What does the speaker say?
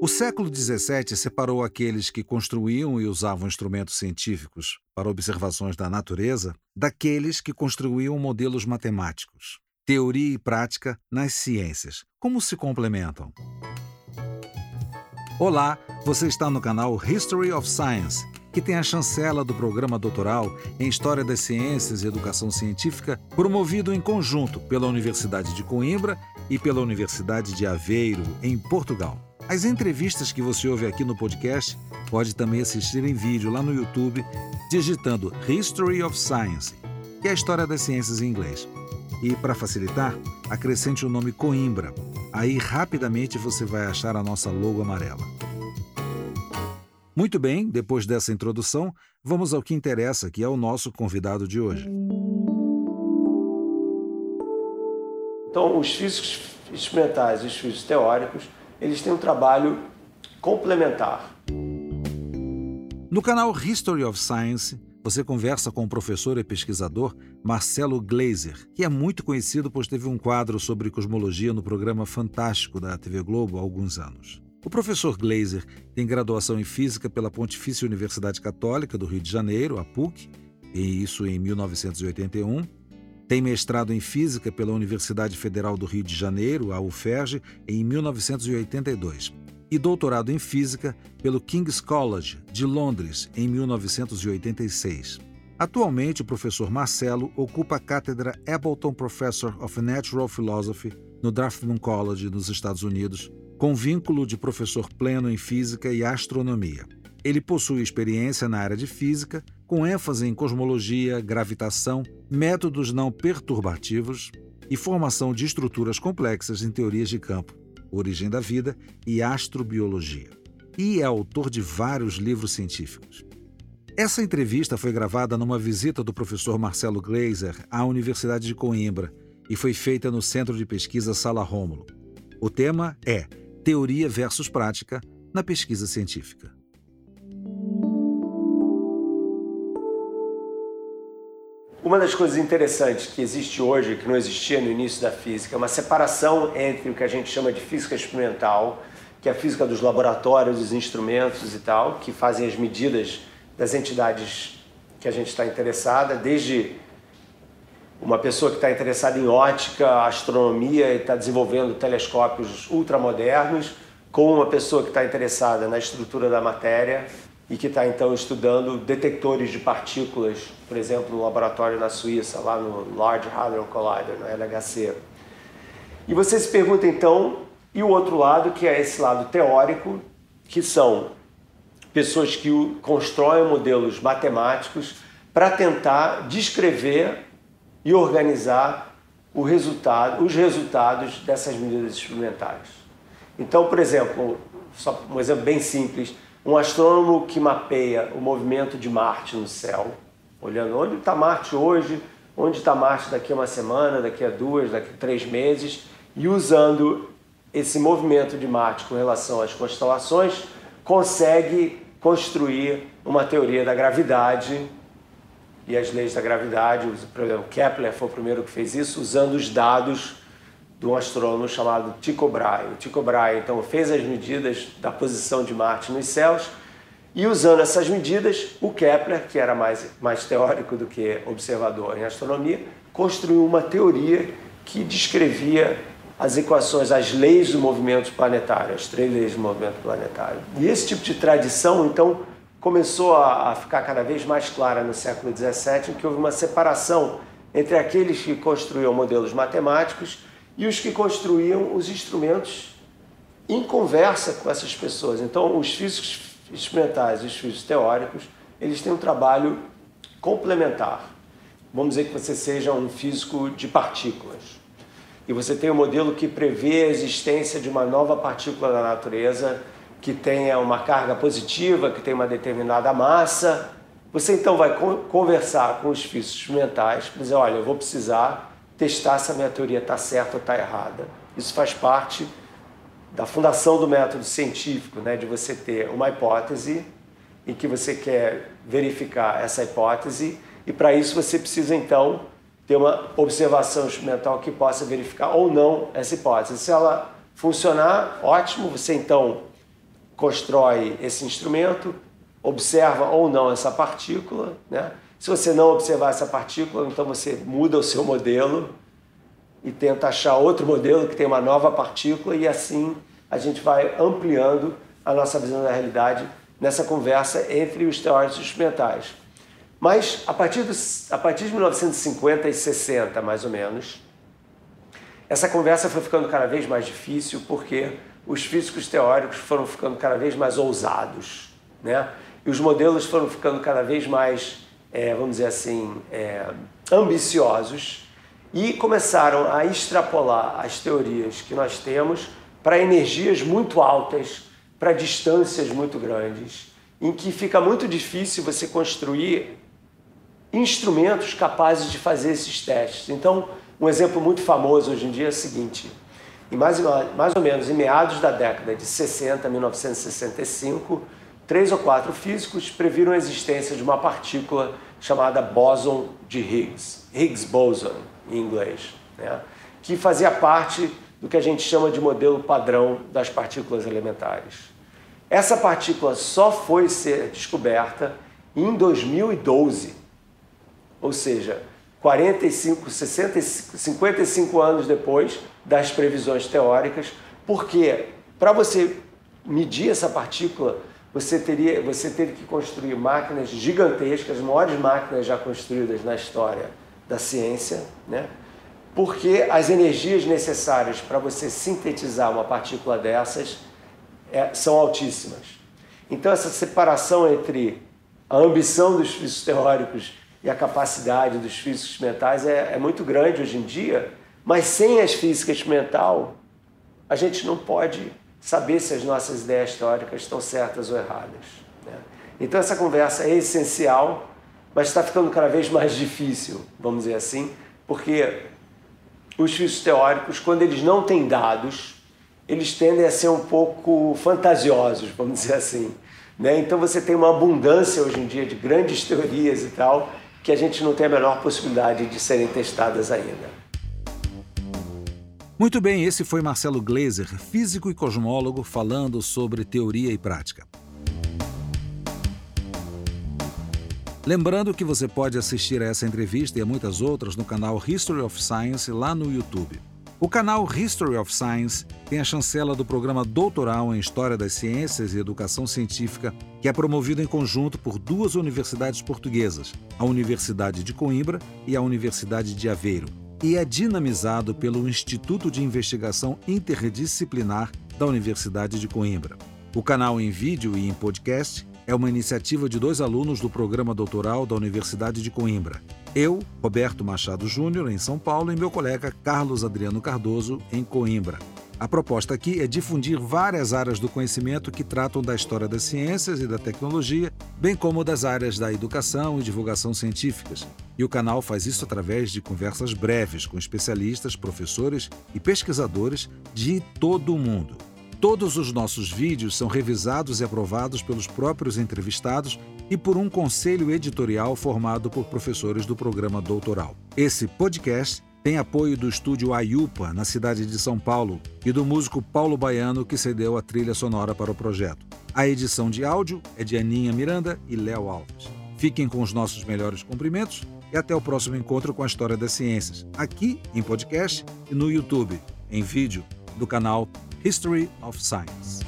O século XVII separou aqueles que construíam e usavam instrumentos científicos para observações da natureza daqueles que construíam modelos matemáticos. Teoria e prática nas ciências. Como se complementam? Olá, você está no canal History of Science, que tem a chancela do programa doutoral em História das Ciências e Educação Científica, promovido em conjunto pela Universidade de Coimbra e pela Universidade de Aveiro, em Portugal. As entrevistas que você ouve aqui no podcast pode também assistir em vídeo lá no YouTube, digitando History of Science, que é a história das ciências em inglês. E para facilitar, acrescente o nome Coimbra. Aí rapidamente você vai achar a nossa logo amarela. Muito bem, depois dessa introdução, vamos ao que interessa, que é o nosso convidado de hoje. Então, os físicos experimentais e os físicos teóricos eles têm um trabalho complementar. No canal History of Science, você conversa com o professor e pesquisador Marcelo Glazer, que é muito conhecido pois teve um quadro sobre cosmologia no programa Fantástico da TV Globo há alguns anos. O professor Glazer tem graduação em física pela Pontifícia Universidade Católica do Rio de Janeiro, a PUC, e isso em 1981 tem mestrado em Física pela Universidade Federal do Rio de Janeiro, a UFERJ, em 1982, e doutorado em Física pelo King's College de Londres, em 1986. Atualmente, o professor Marcelo ocupa a cátedra Appleton Professor of Natural Philosophy no Dartmouth College, nos Estados Unidos, com vínculo de professor pleno em Física e Astronomia. Ele possui experiência na área de física, com ênfase em cosmologia, gravitação, métodos não perturbativos e formação de estruturas complexas em teorias de campo, origem da vida e astrobiologia. E é autor de vários livros científicos. Essa entrevista foi gravada numa visita do professor Marcelo Glazer à Universidade de Coimbra e foi feita no Centro de Pesquisa Sala Rômulo. O tema é Teoria versus Prática na Pesquisa Científica. Uma das coisas interessantes que existe hoje, que não existia no início da física, é uma separação entre o que a gente chama de física experimental, que é a física dos laboratórios, dos instrumentos e tal, que fazem as medidas das entidades que a gente está interessada, desde uma pessoa que está interessada em ótica, astronomia e está desenvolvendo telescópios ultramodernos, com uma pessoa que está interessada na estrutura da matéria e que está então estudando detectores de partículas, por exemplo, no laboratório na Suíça, lá no Large Hadron Collider, no LHC. E você se pergunta então, e o outro lado, que é esse lado teórico, que são pessoas que constroem modelos matemáticos para tentar descrever e organizar resultado, os resultados dessas medidas experimentais. Então, por exemplo, só um exemplo bem simples, um astrônomo que mapeia o movimento de Marte no céu, olhando onde está Marte hoje, onde está Marte daqui a uma semana, daqui a duas, daqui a três meses, e usando esse movimento de Marte com relação às constelações, consegue construir uma teoria da gravidade e as leis da gravidade. Exemplo, Kepler foi o primeiro que fez isso, usando os dados de um astrônomo chamado Tycho Brahe. O Tycho Brahe então fez as medidas da posição de Marte nos céus e usando essas medidas, o Kepler, que era mais, mais teórico do que observador em astronomia, construiu uma teoria que descrevia as equações, as leis do movimento planetário, as três leis do movimento planetário. E esse tipo de tradição, então, começou a, a ficar cada vez mais clara no século XVII, em que houve uma separação entre aqueles que construíam modelos matemáticos e os que construíam os instrumentos em conversa com essas pessoas. Então, os físicos experimentais e os físicos teóricos, eles têm um trabalho complementar. Vamos dizer que você seja um físico de partículas e você tem um modelo que prevê a existência de uma nova partícula da natureza que tenha uma carga positiva, que tenha uma determinada massa. Você então vai conversar com os físicos experimentais, dizer, olha, eu vou precisar testar se a minha teoria está certa ou está errada. Isso faz parte da fundação do método científico, né, de você ter uma hipótese e que você quer verificar essa hipótese e para isso você precisa então ter uma observação experimental que possa verificar ou não essa hipótese. Se ela funcionar, ótimo, você então constrói esse instrumento, observa ou não essa partícula, né? Se você não observar essa partícula, então você muda o seu modelo e tenta achar outro modelo que tem uma nova partícula e assim a gente vai ampliando a nossa visão da realidade nessa conversa entre os teóricos instrumentais. Mas a partir, dos, a partir de 1950 e 60, mais ou menos, essa conversa foi ficando cada vez mais difícil porque os físicos teóricos foram ficando cada vez mais ousados, né? E os modelos foram ficando cada vez mais é, vamos dizer assim, é, ambiciosos e começaram a extrapolar as teorias que nós temos para energias muito altas, para distâncias muito grandes, em que fica muito difícil você construir instrumentos capazes de fazer esses testes. Então, um exemplo muito famoso hoje em dia é o seguinte: mais, mais ou menos em meados da década de 60, 1965, três ou quatro físicos previram a existência de uma partícula chamada bóson de Higgs, Higgs boson em inglês, né? que fazia parte do que a gente chama de modelo padrão das partículas elementares. Essa partícula só foi ser descoberta em 2012, ou seja, 45, 60, 55 anos depois das previsões teóricas, porque para você medir essa partícula você teria, você teve que construir máquinas gigantescas, as maiores máquinas já construídas na história da ciência, né? porque as energias necessárias para você sintetizar uma partícula dessas é, são altíssimas. Então, essa separação entre a ambição dos físicos teóricos e a capacidade dos físicos mentais é, é muito grande hoje em dia, mas sem as físicas mental, a gente não pode saber se as nossas ideias teóricas estão certas ou erradas. Né? Então essa conversa é essencial, mas está ficando cada vez mais difícil, vamos dizer assim, porque os físicos teóricos, quando eles não têm dados, eles tendem a ser um pouco fantasiosos, vamos dizer assim. Né? Então você tem uma abundância hoje em dia de grandes teorias e tal, que a gente não tem a menor possibilidade de serem testadas ainda. Muito bem, esse foi Marcelo Gleiser, físico e cosmólogo, falando sobre teoria e prática. Lembrando que você pode assistir a essa entrevista e a muitas outras no canal History of Science lá no YouTube. O canal History of Science tem a chancela do programa doutoral em História das Ciências e Educação Científica, que é promovido em conjunto por duas universidades portuguesas, a Universidade de Coimbra e a Universidade de Aveiro e é dinamizado pelo Instituto de Investigação Interdisciplinar da Universidade de Coimbra. O canal em vídeo e em podcast é uma iniciativa de dois alunos do programa doutoral da Universidade de Coimbra. Eu, Roberto Machado Júnior, em São Paulo, e meu colega Carlos Adriano Cardoso, em Coimbra. A proposta aqui é difundir várias áreas do conhecimento que tratam da história das ciências e da tecnologia, bem como das áreas da educação e divulgação científicas. E o canal faz isso através de conversas breves com especialistas, professores e pesquisadores de todo o mundo. Todos os nossos vídeos são revisados e aprovados pelos próprios entrevistados e por um conselho editorial formado por professores do programa doutoral. Esse podcast tem apoio do estúdio Ayupa, na cidade de São Paulo, e do músico Paulo Baiano, que cedeu a trilha sonora para o projeto. A edição de áudio é de Aninha Miranda e Léo Alves. Fiquem com os nossos melhores cumprimentos e até o próximo encontro com a História das Ciências, aqui em podcast e no YouTube, em vídeo, do canal History of Science.